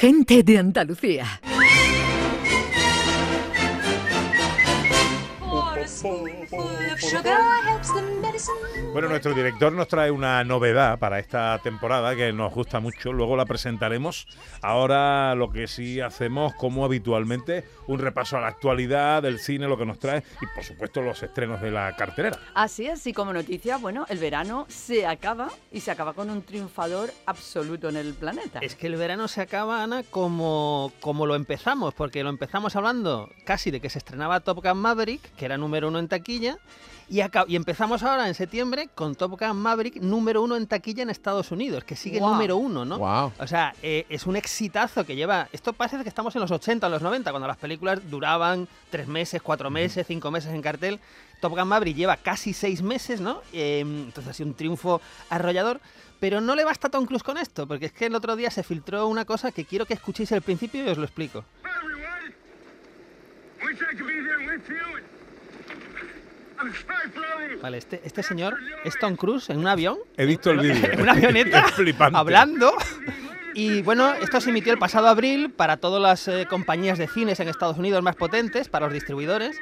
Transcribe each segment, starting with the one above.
Gente de Andalucía. Bueno, nuestro director nos trae una novedad para esta temporada que nos gusta mucho, luego la presentaremos. Ahora lo que sí hacemos, como habitualmente, un repaso a la actualidad del cine, lo que nos trae y por supuesto los estrenos de la cartelera. Así es, y como noticia, bueno, el verano se acaba y se acaba con un triunfador absoluto en el planeta. Es que el verano se acaba, Ana, como, como lo empezamos, porque lo empezamos hablando casi de que se estrenaba Top Gun Maverick, que era número uno en taquilla, y, empezamos ahora en septiembre con Top Gun Maverick número uno en taquilla en Estados Unidos, que sigue número uno, ¿no? Wow. O sea, eh, es un exitazo que lleva. Esto parece que estamos en los 80, en los 90, cuando las películas duraban tres meses, cuatro meses, cinco meses en cartel. Top Gun Maverick lleva casi seis meses, ¿no? Eh, entonces ha sido un triunfo arrollador. Pero no le basta a Tom Cruise con esto, porque es que el otro día se filtró una cosa que quiero que escuchéis al principio y os lo explico. Vale, este, este señor es Tom Cruise en un avión He visto el vídeo. en una avioneta flipante. hablando. Y bueno, esto se emitió el pasado abril para todas las eh, compañías de cines en Estados Unidos más potentes, para los distribuidores,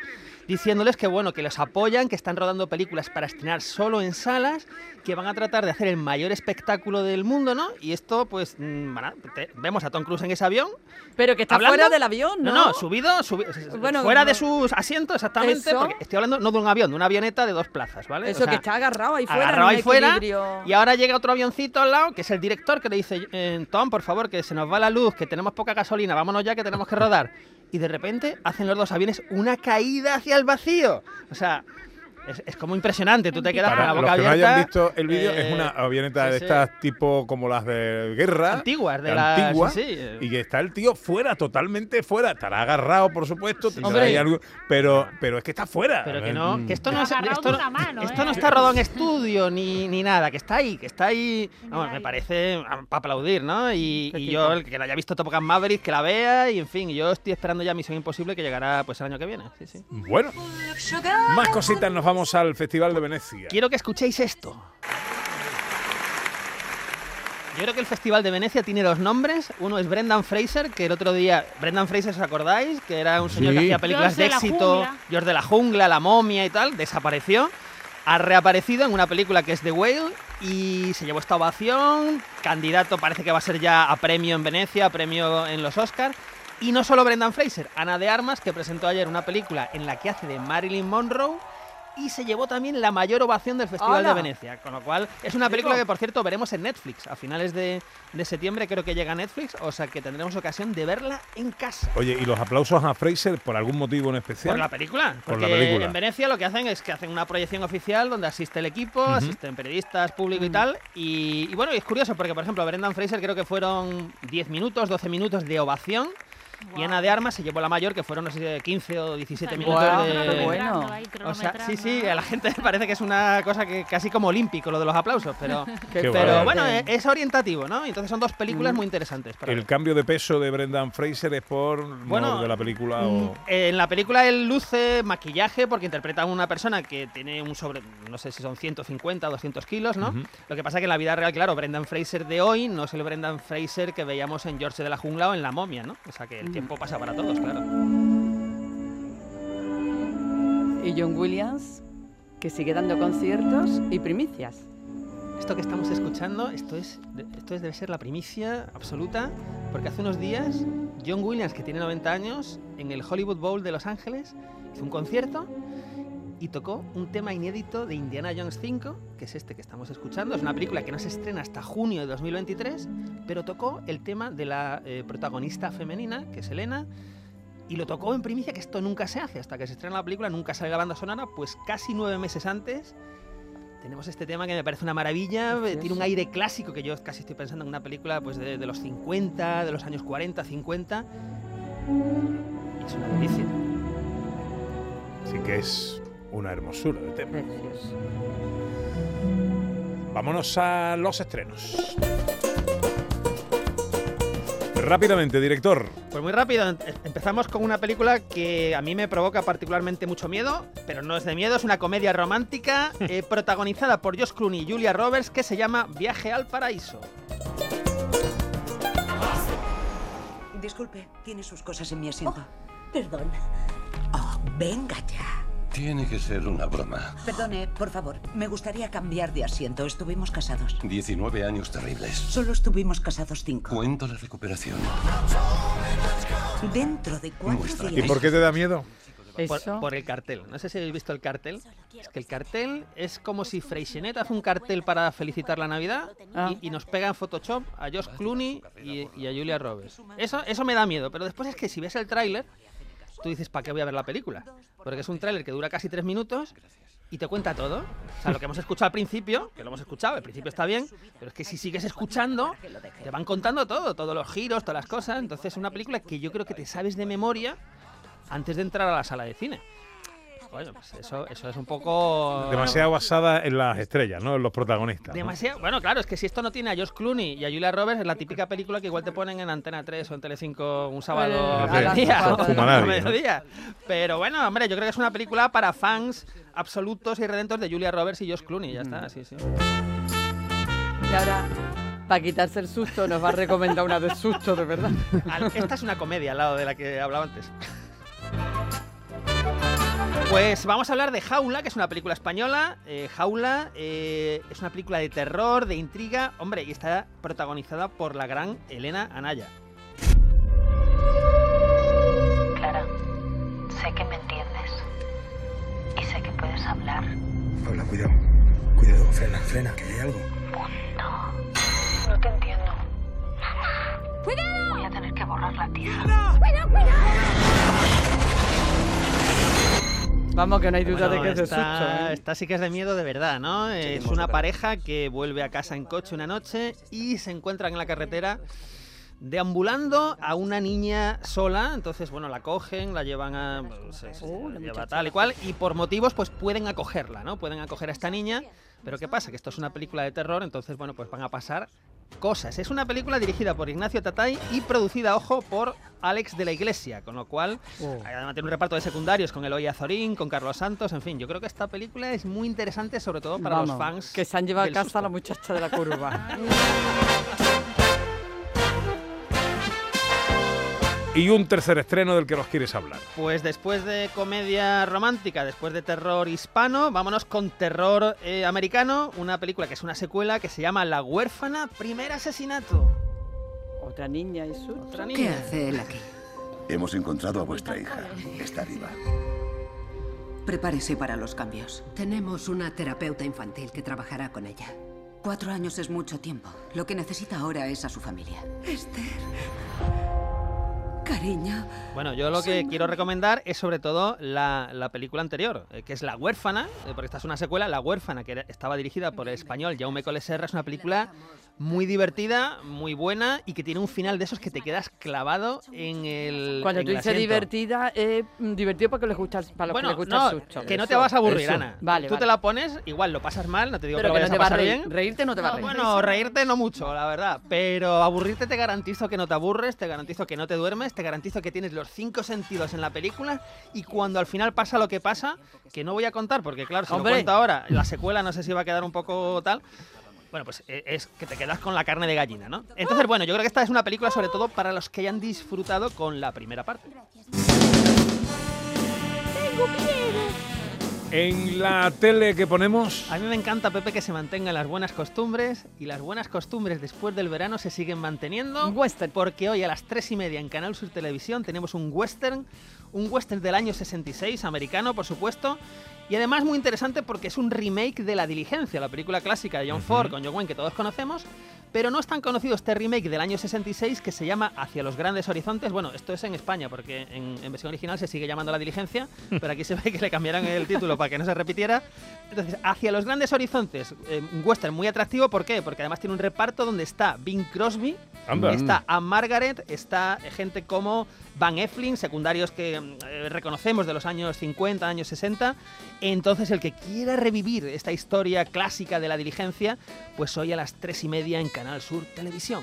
diciéndoles que bueno, que los apoyan, que están rodando películas para estrenar solo en salas, que van a tratar de hacer el mayor espectáculo del mundo, ¿no? Y esto, pues, mm, bueno, te- vemos a Tom Cruise en ese avión. Pero que está ¿Hablando? fuera del avión, ¿no? No, no, subido, subi- Bueno, fuera de sus asientos, exactamente, porque estoy hablando no de un avión, de una avioneta de dos plazas, ¿vale? Eso O sea, que está agarrado ahí fuera. agarrado ahí fuera y ahora llega otro avioncito al lado que es el director que le dice eh, Tom por favor que se nos va la luz que tenemos poca gasolina vámonos ya que tenemos que rodar y de repente hacen los dos aviones una caída hacia el vacío. O sea es, es como impresionante tú te quedas con la los boca que no hayan visto el vídeo, eh, es una avioneta sí, de sí. estas tipo como las de guerra. Antiguas, de las- antiguas, sí, sí, eh. Y que está el tío fuera, totalmente fuera. Estará agarrado, por supuesto. tendrá Hombre. ahí algo, pero, pero es que está fuera. pero que no, que esto no es, esto, mano, esto ¿eh? no está rodado en estudio ni, ni nada, que está ahí, que está ahí. Vamos, me parece para aplaudir, ¿no? Y, yo, el que no haya visto Top Gun Maverick, que la vea, y en fin, yo estoy esperando ya Misión Imposible que llegará pues el año que viene. Sí, sí. Bueno, más cositas, nos vamos al Festival de Venecia. Quiero que escuchéis esto. Yo creo que el Festival de Venecia tiene dos nombres. Uno es Brendan Fraser, que el otro día. Brendan Fraser, ¿os acordáis? Que era un señor que Sí. hacía películas George de de la éxito. jungla. George de la Jungla, La Momia y tal. Desapareció. Ha reaparecido en una película que es The Whale y se llevó esta ovación. Candidato parece que va a ser ya a premio en Venecia, a premio en los Oscars. Y no solo Brendan Fraser, Ana de Armas, que presentó ayer una película en la que hace de Marilyn Monroe y se llevó también la mayor ovación del Festival ¡Hala! de Venecia. Con lo cual, es una película que, por cierto, veremos en Netflix. A finales de, de septiembre creo que llega a Netflix, o sea que tendremos ocasión de verla en casa. Oye, ¿y los aplausos a Fraser por algún motivo en especial? Por la película. Por Porque la película. en Venecia lo que hacen es que hacen una proyección oficial donde asiste el equipo, asisten periodistas, público y tal. Y, y bueno, y es curioso porque, por ejemplo, Brendan Fraser creo que fueron 10 minutos, 12 minutos de ovación. Y Ana de Armas se llevó la mayor, que fueron, no sé, 15 o 17 minutos de... qué bueno. O sea, sí, sí, a la gente le parece que es una cosa que casi como olímpico lo de los aplausos, pero, bueno. eh, es orientativo, ¿no? Entonces son dos películas muy interesantes. Para ¿El ver. cambio de peso de Brendan Fraser es por no, Bueno, de la película Mm, o...? En la película él luce maquillaje porque interpreta a una persona que tiene un sobre, no sé si son 150 o 200 kilos, ¿no? Lo que pasa que en la vida real, claro, Brendan Fraser de hoy no es el Brendan Fraser que veíamos en George de la Jungla o en La Momia, ¿no? O sea que el tiempo pasa para todos, claro. Y John Williams, que sigue dando conciertos y primicias. Esto que estamos escuchando, esto es, esto es, debe ser la primicia absoluta, porque hace unos días John Williams, que tiene 90 años, en el Hollywood Bowl de Los Ángeles, hizo un concierto y tocó un tema inédito de Indiana Jones 5, que es este que estamos escuchando. Es una película que no se estrena hasta junio de 2023, pero tocó el tema de la eh, protagonista femenina, que es Elena, y lo tocó en primicia, que esto nunca se hace, hasta que se estrena la película, nunca sale la banda sonora, pues casi nueve meses antes tenemos este tema que me parece una maravilla, eh, tiene un aire clásico que yo casi estoy pensando en una película pues de, de los 50, de los años 40, 50. Y es una delicia. Así que es una hermosura de tema. Precioso. Vámonos a los estrenos. Rápidamente, director. Pues muy rápido, em- empezamos con una película que a mí me provoca particularmente mucho miedo, pero no es de miedo, es una comedia romántica eh, protagonizada por Josh Clooney y Julia Roberts que se llama Viaje al Paraíso. Disculpe, tiene sus cosas en mi asiento. Perdón. Oh, venga ya. Tiene que ser una broma. Perdone, por favor, me gustaría cambiar de asiento. Estuvimos casados. 19 años terribles. Solo estuvimos casados cinco. Cuento la recuperación. Dentro de cuatro ¿Y días. por qué te da miedo? Por, Eso. por el cartel. No sé si habéis visto el cartel. Es que el cartel es como si Freixenet hace un cartel para felicitar la Navidad Ah. y, y nos pega en Photoshop a Josh Clooney y, y a Julia Roberts. Eso, eso me da miedo, pero después es que si ves el tráiler, tú dices, ¿para qué voy a ver la película? Porque es un tráiler que dura casi tres minutos y te cuenta todo. O sea, lo que hemos escuchado al principio, que lo hemos escuchado, al principio está bien, pero es que si sigues escuchando, te van contando todo, todos los giros, todas las cosas. Entonces es una película que yo creo que te sabes de memoria antes de entrar a la sala de cine. Bueno, pues eso, eso es un poco... Demasiado basada en las estrellas, ¿no? En los protagonistas. ¿no? Demasiado. Bueno, claro, es que si esto no tiene a Josh Clooney y a Julia Roberts, es la típica película que igual te ponen en Antena 3 o en Telecinco un sábado Eh, al día, a. Pero bueno, hombre, yo creo que es una película para fans absolutos y redentos de Julia Roberts y Josh Clooney. Ya está, sí, sí. Y ahora, para quitarse el susto, nos va a recomendar una de susto, de verdad. Esta es una comedia al lado de la que hablaba antes. Pues vamos a hablar de Jaula, que es una película española. Eh, Jaula eh, es una película de terror, de intriga, hombre, y está protagonizada por la gran Elena Anaya. Clara, sé que me entiendes. Y sé que puedes hablar. Hola, cuidado. Cuidado, frena, frena, que hay algo. Punto. No te entiendo. ¡Cuidado! Voy a tener que borrar la tiza. Vamos, que no hay duda Bueno, de que es de esta, susto. ¿eh? esta sí que es de miedo de verdad, ¿no? es una pareja que vuelve a casa en coche una noche y se encuentran en la carretera deambulando a una niña sola. Entonces, bueno, la cogen, la llevan a. Se Oh, la lleva tal y cual. Y por motivos, pues pueden acogerla, ¿no? Pueden acoger a esta niña. Pero ¿qué pasa? Que esto es una película de terror, entonces, bueno, pues van a pasar cosas. Es una película dirigida por Ignacio Tatay y producida, ojo, por Alex de la Iglesia, con lo cual Oh. además tiene un reparto de secundarios con Eloy Azorín, con Carlos Santos, en fin, yo creo que esta película es muy interesante, sobre todo para los fans. Que se han llevado a casa susto. a la muchacha de la curva. Y un tercer estreno del que nos quieres hablar. Pues después de comedia romántica, después de terror hispano, vámonos con terror eh, americano, una película que es una secuela que se llama La huérfana, primer asesinato. Otra niña y susto. Otra ¿Qué niña. hace él aquí? Hemos encontrado a vuestra hija. Está viva. Prepárese para los cambios. Tenemos una terapeuta infantil que trabajará con ella. Cuatro años es mucho tiempo. Lo que necesita ahora es a su familia. Cariño, Bueno, yo lo que quiero recomendar es sobre todo la, la película anterior, eh, que es La huérfana, eh, porque esta es una secuela, La huérfana, que era- estaba dirigida por el español Jaume Coleserra, es una película muy divertida, muy buena y que tiene un final de esos que te quedas clavado en el Cuando en tú el dices asiento. divertida, es mm, divertido para, que le gusta, para los Bueno, que les gusta no, el susto. que no te vas a aburrir, eso. Ana. Vale, Tú vale. te la pones, igual lo pasas mal, no te digo Pero que no te vayas va a a pasar reír. bien. Reírte no te va a No, reír. bueno, reírte no mucho, la verdad. Pero aburrirte te garantizo que no te aburres, te garantizo que no te duermes, te garantizo que tienes los cinco sentidos en la película y cuando al final pasa lo que pasa, que no voy a contar, porque claro, si Hombre. lo cuento ahora, la secuela no sé si va a quedar un poco tal. Bueno, pues eh, es que te quedas con la carne de gallina, ¿no? Entonces, bueno, yo creo que esta es una película sobre todo para los que hayan disfrutado con la primera parte. En la tele que ponemos, A mí me encanta, Pepe, que se mantengan las buenas costumbres y las buenas costumbres después del verano se siguen manteniendo. Western. Porque hoy a las 3 y media en Canal Sur Televisión tenemos un western, un western del año 66, americano, por supuesto. Y además muy interesante porque es un remake de La Diligencia, la película clásica de John Ford con John Wayne que todos conocemos. Pero no es tan conocido este remake del año 66 que se llama Hacia los Grandes Horizontes. Bueno, esto es en España porque en, en versión original se sigue llamando La Diligencia, pero aquí se ve que le cambiaron el título para que no se repitiera. Entonces, Hacia los Grandes Horizontes, eh, un western muy atractivo. ¿Por qué? Porque además tiene un reparto donde está Bing Crosby, Anda. está Anne Margaret, está gente como Van Eflin, secundarios que mm, eh, reconocemos de los años 50, años 60. Entonces, el que quiera revivir esta historia clásica de la diligencia, pues hoy a las 3 y media en Canal Sur Televisión.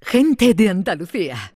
Gente de Andalucía.